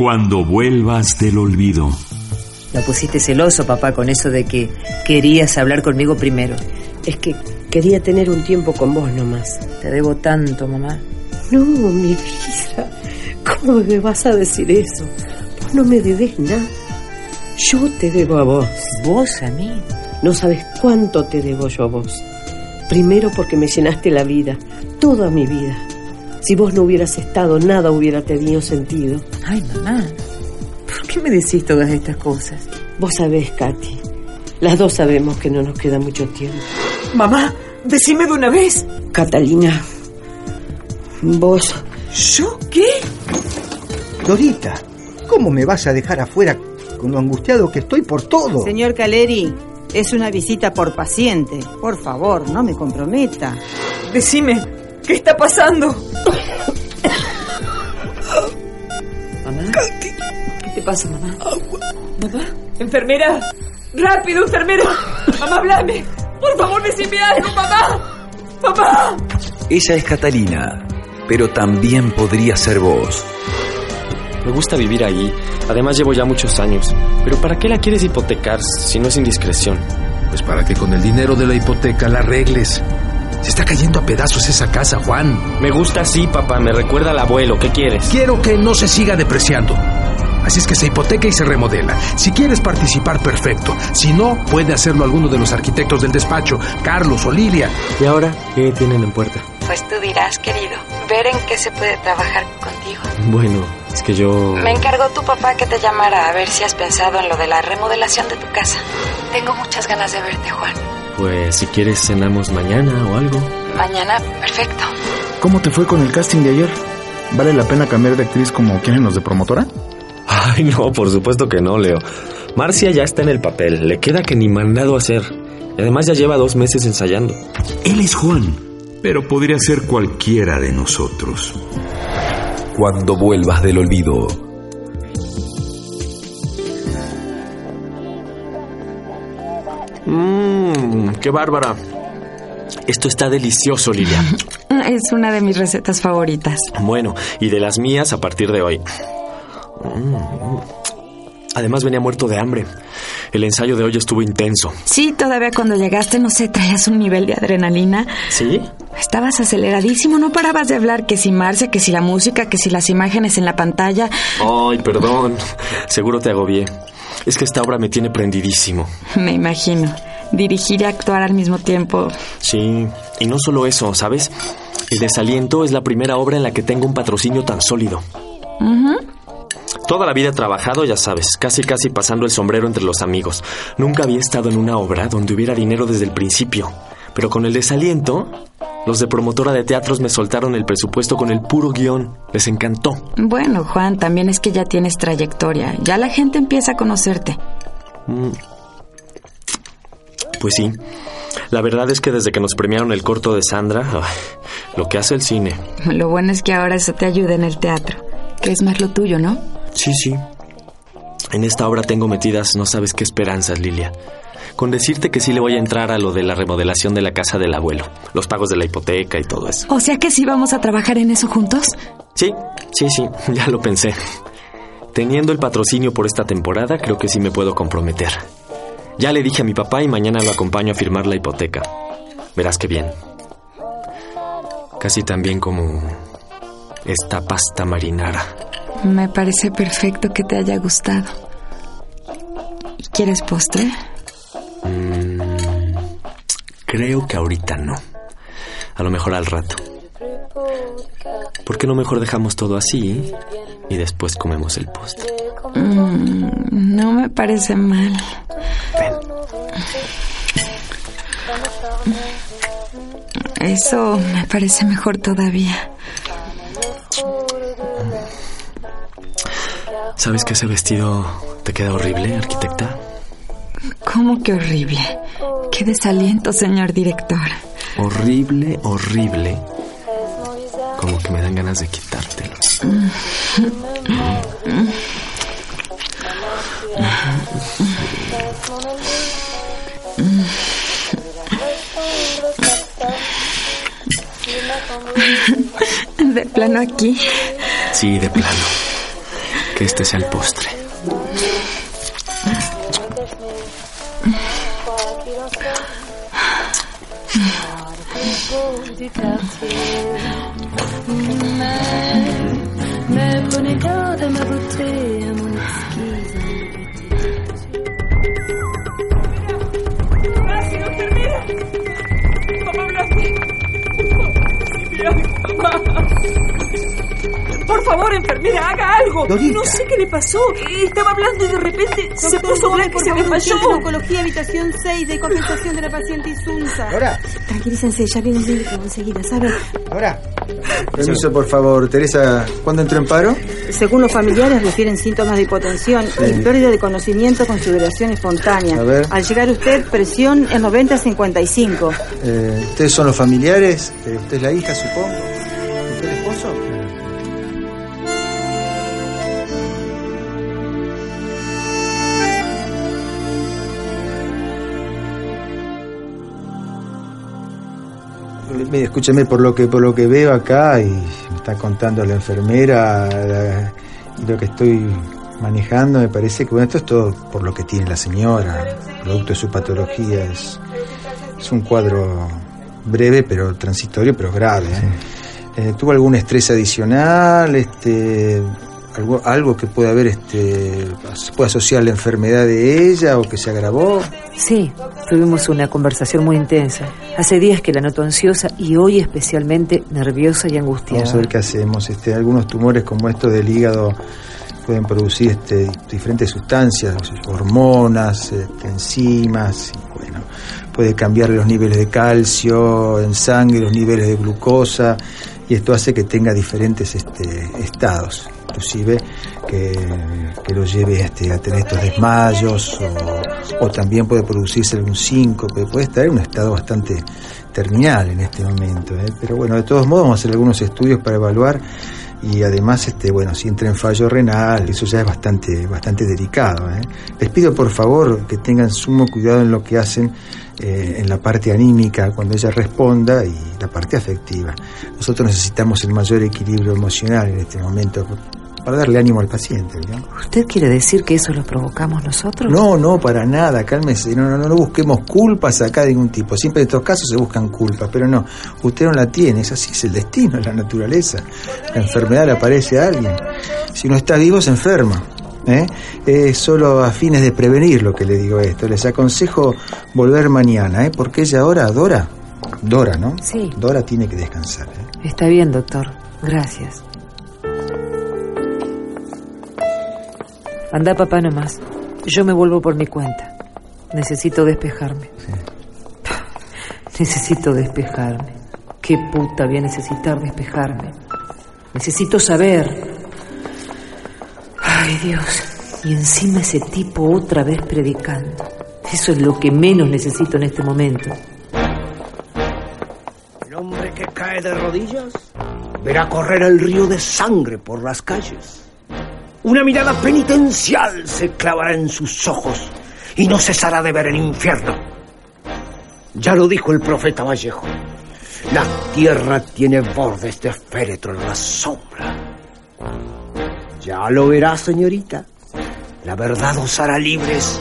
Cuando vuelvas del olvido. La pusiste celoso, papá, con eso de que querías hablar conmigo primero. Es que quería tener un tiempo con vos nomás. Te debo tanto, mamá. No, mi vida. ¿Cómo me vas a decir eso? Vos no me debes nada. Yo te debo a vos. ¿Vos a mí? No sabes cuánto te debo yo a vos. Primero porque me llenaste la vida, toda mi vida. Si vos no hubieras estado, nada hubiera tenido sentido. Ay, mamá. ¿Por qué me decís todas estas cosas? Vos sabés, Katy. Las dos sabemos que no nos queda mucho tiempo. Mamá, decime de una vez. Catalina, vos... ¿Yo qué? Dorita, ¿cómo me vas a dejar afuera con lo angustiado que estoy por todo? Señor Caleri, es una visita por paciente. Por favor, no me comprometa. Decime, ¿qué está pasando? ¿Mamá? ¿Qué te pasa, mamá? ¿Mamá? ¿Enfermera? ¡Rápido, enfermera! ¡Mamá, háblame! ¡Por favor, decime algo, mamá! ¡Mamá! Ella es Catalina, pero también podría ser vos. Me gusta vivir ahí. Además llevo ya muchos años. Pero ¿para qué la quieres hipotecar si no es indiscreción? Pues para que con el dinero de la hipoteca la arregles. Se está cayendo a pedazos esa casa, Juan. Me gusta así, papá. Me recuerda al abuelo. ¿Qué quieres? Quiero que no se siga depreciando. Así es que se hipoteca y se remodela. Si quieres participar, perfecto. Si no, puede hacerlo alguno de los arquitectos del despacho, Carlos o Lilia. ¿Y ahora qué tienen en puerta? Pues tú dirás, querido, ver en qué se puede trabajar contigo. Bueno, es que yo... Me encargó tu papá que te llamara a ver si has pensado en lo de la remodelación de tu casa. Tengo muchas ganas de verte, Juan. Pues si quieres cenamos mañana o algo. Mañana, perfecto. ¿Cómo te fue con el casting de ayer? ¿Vale la pena cambiar de actriz como quieren los de promotora? Ay, no, por supuesto que no, Leo. Marcia ya está en el papel, le queda que ni mandado hacer. Y además ya lleva dos meses ensayando. Él es Juan, pero podría ser cualquiera de nosotros. Cuando vuelvas del olvido. Qué bárbara. Esto está delicioso, Lilia. Es una de mis recetas favoritas. Bueno, y de las mías a partir de hoy. Mm. Además venía muerto de hambre. El ensayo de hoy estuvo intenso. Sí, todavía cuando llegaste, no sé, traías un nivel de adrenalina. ¿Sí? Estabas aceleradísimo, no parabas de hablar que si Marcia, que si la música, que si las imágenes en la pantalla. Ay, perdón. Seguro te agobié. Es que esta obra me tiene prendidísimo. Me imagino. Dirigir y actuar al mismo tiempo. Sí, y no solo eso, ¿sabes? El desaliento es la primera obra en la que tengo un patrocinio tan sólido. Ujú. Toda la vida he trabajado, ya sabes, casi casi pasando el sombrero entre los amigos. Nunca había estado en una obra donde hubiera dinero desde el principio. Pero con el desaliento, los de promotora de teatros me soltaron el presupuesto con el puro guion. Les encantó. Bueno, Juan, también es que ya tienes trayectoria. Ya la gente empieza a conocerte. Mm. Pues sí. La verdad es que desde que nos premiaron el corto de Sandra, lo que hace el cine. Lo bueno es que ahora eso te ayuda en el teatro, que es más lo tuyo, ¿no? Sí, sí. En esta obra tengo metidas no sabes qué esperanzas, Lilia. Con decirte que sí le voy a entrar a lo de la remodelación de la casa del abuelo, los pagos de la hipoteca y todo eso. O sea que sí vamos a trabajar en eso juntos. Sí, sí, sí, ya lo pensé. Teniendo el patrocinio por esta temporada, creo que sí me puedo comprometer. Ya le dije a mi papá y mañana lo acompaño a firmar la hipoteca. Verás qué bien. Casi tan bien como esta pasta marinara. Me parece perfecto que te haya gustado. ¿Y ¿Quieres postre? Mm, creo que ahorita no. A lo mejor al rato. ¿Por qué no mejor dejamos todo así y después comemos el postre? Mm, no me parece mal. Eso me parece mejor todavía. ¿Sabes que ese vestido te queda horrible, arquitecta? ¿Cómo que horrible? Qué desaliento, señor director. Horrible, horrible. Como que me dan ganas de quitártelo. De plano aquí. Sí, de plano. que este sea el postre. Por favor, enfermera, haga algo. Dorita. No sé qué le pasó. Estaba hablando y de repente se puso blanca y se desmayó. en oncología, habitación 6 de compensación de la paciente Isunza. Ahora, Tranquilícense, ya viene el médico enseguida, ¿sabe? ahora. Permiso, por favor. Teresa, ¿cuándo entró en paro? Según los familiares, refieren síntomas de hipotensión y pérdida de conocimiento con sudoración espontánea. A ver. Al llegar usted, presión en 90-55. Eh, ¿Ustedes son los familiares? Eh, ¿Usted es la hija, supongo? ¿Usted el esposo? Mire, escúcheme por lo que por lo que veo acá y está contando la enfermera la- lo que estoy manejando me parece que bueno esto es todo por lo que tiene la señora producto de su patología. Es es un cuadro breve pero transitorio pero grave ¿eh? Eh, tuvo algún estrés adicional este algo algo que pueda haber este se puede asociar a la enfermedad de ella o que se agravó Sí, tuvimos una conversación muy intensa. Hace días que la noto ansiosa y hoy especialmente nerviosa y angustiada. Vamos a ver qué hacemos. Este, algunos tumores como estos del hígado pueden producir este, diferentes sustancias, hormonas, este, enzimas, y bueno, puede cambiar los niveles de calcio en sangre, los niveles de glucosa, y esto hace que tenga diferentes este, estados, inclusive que, que lo lleve este, a tener estos desmayos, o, también puede producirse algún síncope, puede estar en un estado bastante terminal en este momento. ¿eh? Pero bueno, de todos modos vamos a hacer algunos estudios para evaluar y además, este, bueno, si entra en fallo renal, eso ya es bastante, bastante delicado. ¿eh? Les pido por favor que tengan sumo cuidado en lo que hacen eh, en la parte anímica cuando ella responda y la parte afectiva. Nosotros necesitamos el mayor equilibrio emocional en este momento para darle ánimo al paciente. ¿no? ¿Usted quiere decir que eso lo provocamos nosotros? No, no, para nada, cálmese, no, no, no, no busquemos culpas acá de ningún tipo. Siempre en estos casos se buscan culpas, pero no, usted no la tiene, es así, es el destino, es la naturaleza. La enfermedad le aparece a alguien. Si no está vivo, se enferma. ¿eh? Es solo a fines de prevenir lo que le digo esto. Les aconsejo volver mañana, ¿eh? porque ella ahora, Dora, Dora, ¿no? Sí. Dora tiene que descansar. ¿eh? Está bien, doctor. Gracias. Anda, papá, nomás. Yo me vuelvo por mi cuenta. Necesito despejarme. Necesito despejarme. Qué puta voy a necesitar despejarme. Necesito saber. Ay, Dios. Y encima ese tipo otra vez predicando. Eso es lo que menos necesito en este momento. El hombre que cae de rodillas verá correr el río de sangre por las calles. Una mirada penitencial se clavará en sus ojos y no cesará de ver el infierno. Ya lo dijo el profeta Vallejo. La tierra tiene bordes de féretro en la sombra. Ya lo verá, señorita. La verdad os hará libres.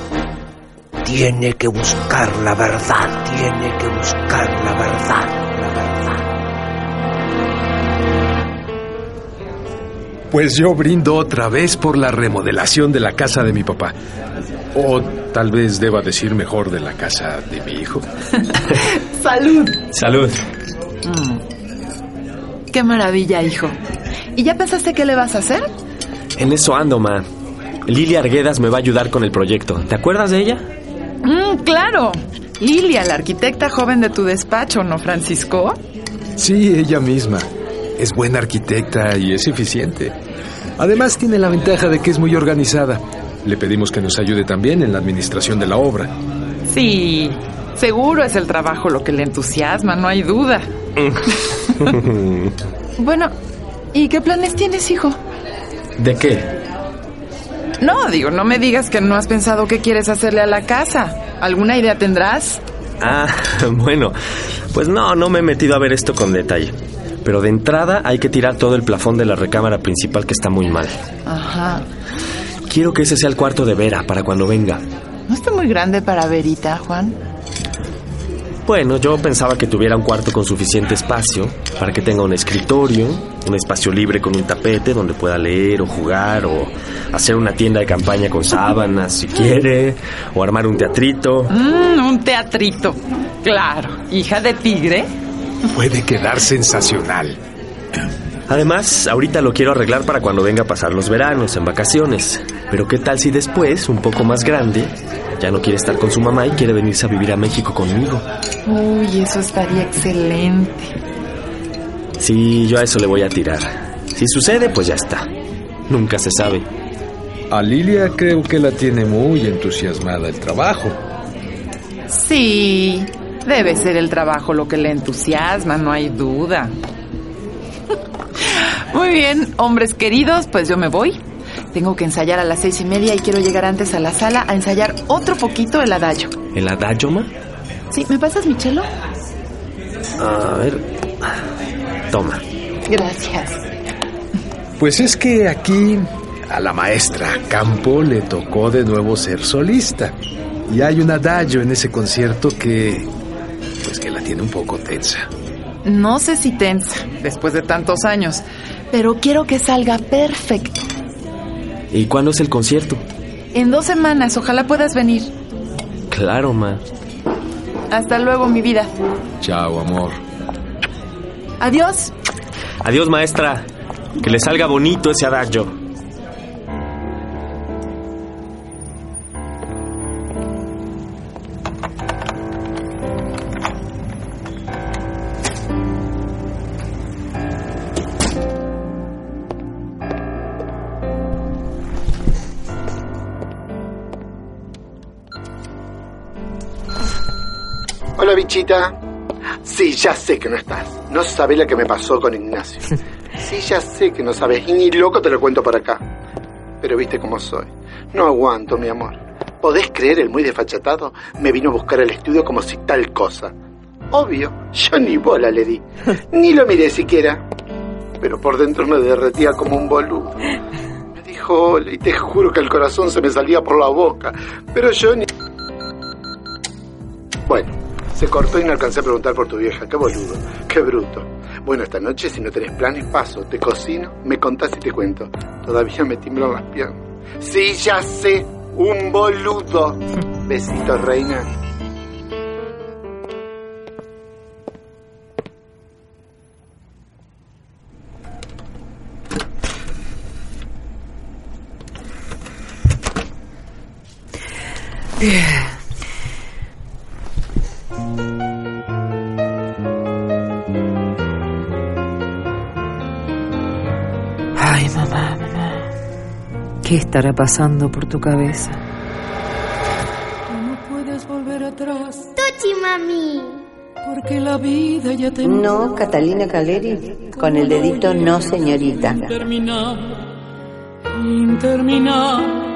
Tiene que buscar la verdad, tiene que buscar la verdad. Pues yo brindo otra vez por la remodelación de la casa de mi papá. O tal vez deba decir mejor de la casa de mi hijo. Salud. Salud. Qué maravilla, hijo. ¿Y ya pensaste qué le vas a hacer? En eso ando, ma. Lilia Arguedas me va a ayudar con el proyecto. ¿Te acuerdas de ella? Mm, claro. Lilia, la arquitecta joven de tu despacho, ¿no, Francisco? Sí, ella misma. Es buena arquitecta y es eficiente. Además tiene la ventaja de que es muy organizada. Le pedimos que nos ayude también en la administración de la obra. Sí. Seguro es el trabajo lo que le entusiasma, no hay duda. Bueno, ¿y qué planes tienes, hijo? ¿De qué? No, digo, no me digas que no has pensado qué quieres hacerle a la casa. ¿Alguna idea tendrás? Ah, bueno. Pues no, no me he metido a ver esto con detalle. Pero de entrada hay que tirar todo el plafón de la recámara principal que está muy mal. Ajá. Quiero que ese sea el cuarto de Vera para cuando venga. ¿No está muy grande para Verita, Juan? Bueno, yo pensaba que tuviera un cuarto con suficiente espacio para que tenga un escritorio, un espacio libre con un tapete donde pueda leer o jugar o hacer una tienda de campaña con sábanas si quiere o armar un teatrito. Mm, un teatrito. Claro. Hija de tigre. Puede quedar sensacional. Además, ahorita lo quiero arreglar para cuando venga a pasar los veranos, en vacaciones. Pero ¿qué tal si después, un poco más grande, ya no quiere estar con su mamá y quiere venirse a vivir a México conmigo? Uy, eso estaría excelente. Sí, yo a eso le voy a tirar. Si sucede, pues ya está. Nunca se sabe. A Lilia creo que la tiene muy entusiasmada el trabajo. Sí, debe ser el trabajo lo que le entusiasma, no hay duda. Muy bien, hombres queridos, pues yo me voy. Tengo que ensayar a las seis y media y quiero llegar antes a la sala a ensayar otro poquito el adagio. ¿El adagio, ma? Sí, ¿me pasas mi chelo? A ver. Toma. Gracias. Pues es que aquí a la maestra Campo le tocó de nuevo ser solista. Y hay un adagio en ese concierto que... pues que la tiene un poco tensa. No sé si tensa, después de tantos años, pero quiero que salga perfecto. ¿Y cuándo es el concierto? En dos semanas, ojalá puedas venir. Claro, ma. Hasta luego, mi vida. Chao, amor. Adiós. Adiós, maestra. Que le salga bonito ese adagio. Sí, ya sé que no estás. No sabés lo que me pasó con Ignacio. Sí, ya sé que no sabes. Y ni loco te lo cuento por acá. Pero viste cómo soy. No aguanto, mi amor. ¿Podés creer el muy desfachatado? Me vino a buscar al estudio como si tal cosa. Obvio, yo ni bola le di. Ni lo miré siquiera. Pero por dentro me derretía como un boludo. Me dijo hola y te juro que el corazón se me salía por la boca. Pero yo ni... Bueno, se cortó y no alcancé a preguntar por tu vieja. Qué boludo, qué bruto. Bueno, esta noche, si no tenés planes, paso, te cocino, me contás y te cuento. Todavía me tiemblan las piernas. Sí, ya sé, un boludo. Besitos, reina. Ay, ¿Qué estará pasando por tu cabeza? No puedes volver atrás Tochi, mami. porque la vida ya te No, Catalina Caleri, con el dedito no, señorita. interminable, interminable.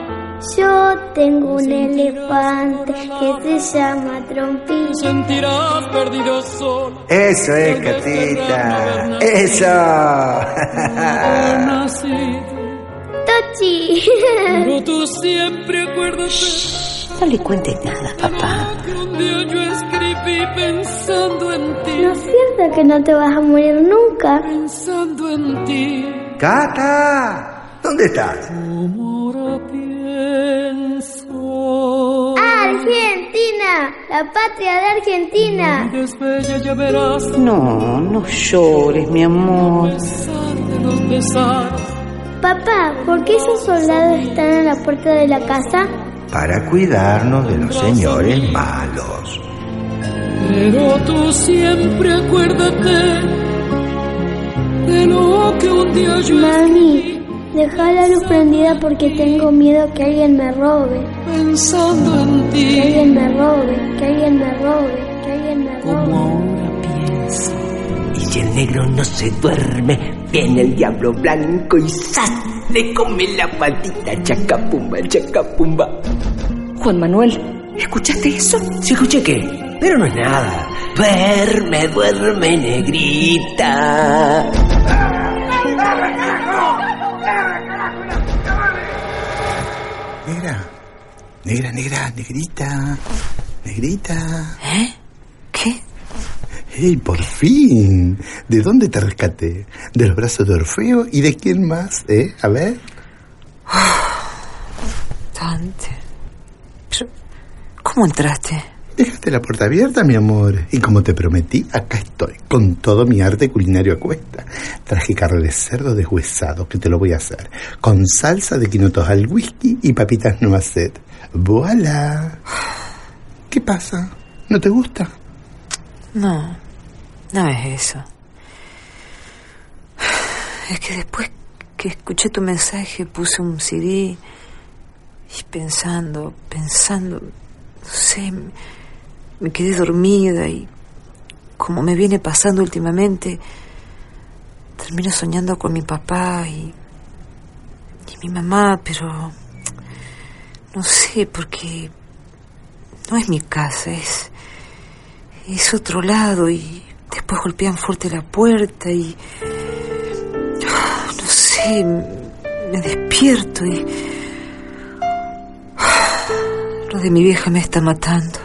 Yo tengo un elefante que se llama Trompito. Sentirás perdido solo. Eso es, Catita. Eso. Pero tú siempre acuérdate No le cuentes nada, papá. que un día yo escribí pensando en ti. ¿No es cierto que no te vas a morir nunca? Pensando en ti. Cata, ¿dónde estás? Argentina, la patria de Argentina. No, no llores, mi amor. Papá, ¿por qué esos soldados están en la puerta de la casa? Para cuidarnos de los señores malos. Pero tú siempre acuérdate de lo que un día yo Mami, deja la luz prendida porque tengo miedo que alguien me robe. pensando en Que ti. alguien me robe, que alguien me robe, que alguien me robe. Y si el negro no se duerme, viene el diablo blanco y ¡zas! le come la patita, chacapumba, chacapumba. Juan Manuel, ¿Escuchaste eso? Sí, escuché qué. Pero no es nada. Duerme, duerme, negrita. Negra, negra, negra, negrita, negrita. ¿Eh? ¿Qué? ¡Ey, por fin! ¿De dónde te rescaté? ¿De los brazos de Orfeo? ¿Y de quién más, eh? A ver. Dante. Pero, ¿Cómo entraste? Dejaste la puerta abierta, mi amor. Y como te prometí, acá estoy, con todo mi arte culinario a cuesta. Traje carne de cerdo deshuesado, que te lo voy a hacer. Con salsa de quinotos al whisky y papitas noisette. ¡Voilà! ¿Qué pasa? ¿No te gusta? No, no es eso. Es que después que escuché tu mensaje puse un CD y pensando, pensando, no sé, me quedé dormida y como me viene pasando últimamente, termino soñando con mi papá y, y mi mamá, pero no sé, porque no es mi casa, es, es otro lado y después golpean fuerte la puerta y no sé, me despierto y lo de mi vieja me está matando.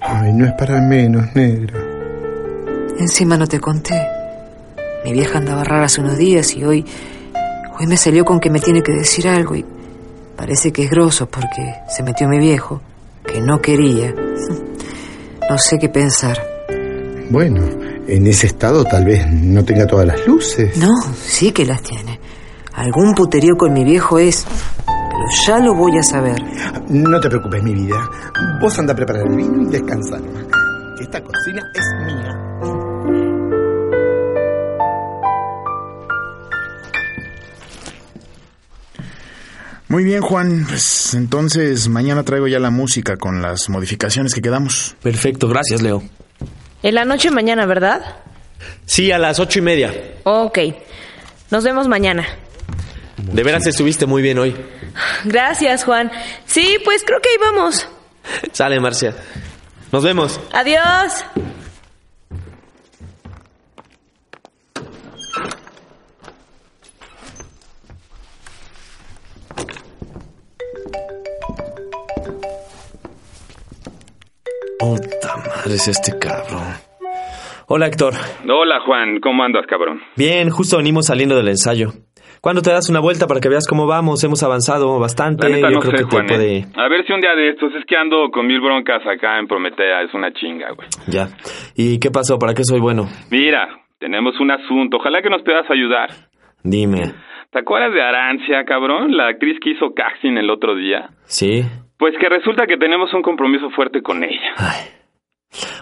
Ay, no es para menos, negra. Encima no te conté. Mi vieja andaba rara hace unos días y hoy hoy me salió con que me tiene que decir algo y parece que es grosso porque se metió mi viejo, que no quería. No sé qué pensar. Bueno, en ese estado tal vez no tenga todas las luces. No, sí que las tiene. Algún puterío con mi viejo es, pero ya lo voy a saber. No te preocupes, mi vida. Vos anda a preparar el vino y descansa nomás. Que esta cocina es mía. Muy bien, Juan. Pues entonces mañana traigo ya la música con las modificaciones que quedamos. Perfecto, gracias, Leo. En la noche mañana, ¿verdad? Sí, a las ocho y media. Ok. Nos vemos mañana. De veras estuviste muy bien hoy. Gracias, Juan. Sí, pues creo que ahí vamos. Sale, Marcia. Nos vemos. Adiós. Puta madre es este cabrón. Hola, Héctor. Hola, Juan. ¿Cómo andas, cabrón? Bien, justo venimos saliendo del ensayo. ¿Cuándo te das una vuelta para que veas cómo vamos? Hemos avanzado bastante. La neta, Yo no creo sé, que te Juan, puede... eh. A ver si un día de estos es que ando con mil broncas acá en Prometea. Es una chinga, güey. Ya. ¿Y qué pasó? ¿Para qué soy bueno? Mira, tenemos un asunto. Ojalá que nos puedas ayudar. Dime. ¿Te acuerdas de Arancia, cabrón? La actriz que hizo casting el otro día. ¿Sí? Pues que resulta que tenemos un compromiso fuerte con ella.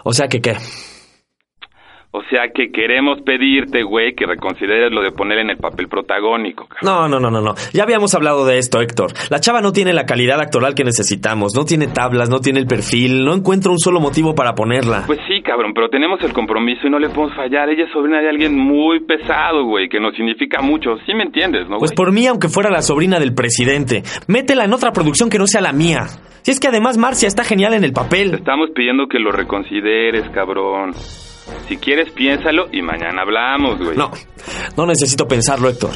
O sea que qué. O sea que queremos pedirte, güey, que reconsideres lo de poner en el papel protagónico. cabrón. No, no, no, no, no. Ya habíamos hablado de esto, Héctor. La chava no tiene la calidad actoral que necesitamos. No tiene tablas, no tiene el perfil. No encuentro un solo motivo para ponerla. Pues sí, cabrón, pero tenemos el compromiso y no le podemos fallar. Ella es sobrina de alguien muy pesado, güey, que nos significa mucho. Sí me entiendes, ¿no, Pues por mí, aunque fuera la sobrina del presidente, métela en otra producción que no sea la mía. Si es que además Marcia está genial en el papel. Te estamos pidiendo que lo reconsideres, cabrón. Si quieres, piénsalo y mañana hablamos, güey. No, no necesito pensarlo, Héctor.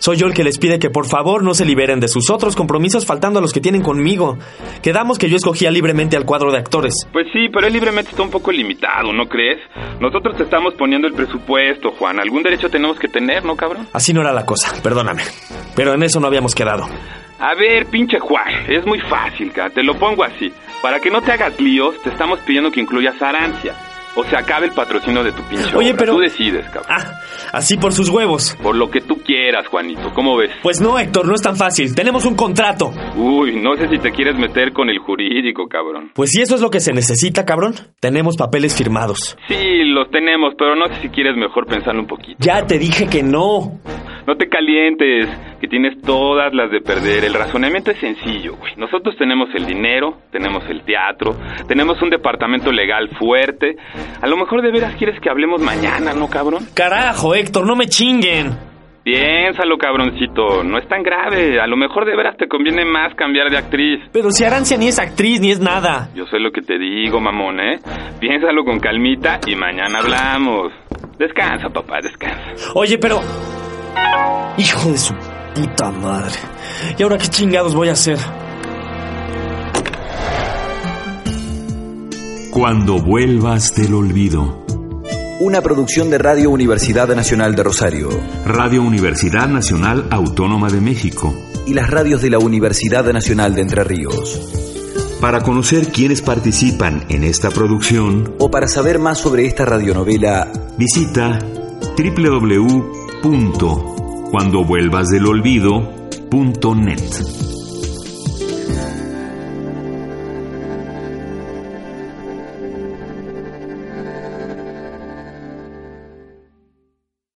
Soy yo el que les pide que por favor no se liberen de sus otros compromisos faltando a los que tienen conmigo. Quedamos que yo escogía libremente al cuadro de actores. Pues sí, pero él libremente está un poco limitado, ¿no crees? Nosotros te estamos poniendo el presupuesto, Juan. Algún derecho tenemos que tener, ¿no, cabrón? Así no era la cosa, perdóname. Pero en eso no habíamos quedado. A ver, pinche Juan, es muy fácil, cara. Te lo pongo así. Para que no te hagas líos, te estamos pidiendo que incluyas a Arancia. O se acabe el patrocinio de tu pinche Oye, obra. pero- Tú decides, cabrón. Ah, así por sus huevos. Por lo que tú quieras, Juanito. ¿Cómo ves? Pues no, Héctor, no es tan fácil. Tenemos un contrato. Uy, no sé si te quieres meter con el jurídico, cabrón. Pues si eso es lo que se necesita, cabrón, tenemos papeles firmados. Sí, los tenemos, pero no sé si quieres mejor pensarlo un poquito. Ya te dije que no. No te calientes, que tienes todas las de perder. El razonamiento es sencillo, güey. Nosotros tenemos el dinero, tenemos el teatro, tenemos un departamento legal fuerte. A lo mejor de veras quieres que hablemos mañana, ¿no, cabrón? Carajo, Héctor, no me chinguen. Piénsalo, cabroncito. No es tan grave. A lo mejor de veras te conviene más cambiar de actriz. Pero si Arancia ni es actriz ni es nada. Yo sé lo que te digo, mamón, ¿eh? Piénsalo con calmita y mañana hablamos. Descansa, papá, descansa. Oye, pero... Hijo de su puta madre. ¿Y ahora qué chingados voy a hacer? Cuando vuelvas del olvido. Una producción de Radio Universidad Nacional de Rosario. Radio Universidad Nacional Autónoma de México. Y las radios de la Universidad Nacional de Entre Ríos. Para conocer quiénes participan en esta producción o para saber más sobre esta radionovela, visita www.cuandovuelvasdelolvido.net.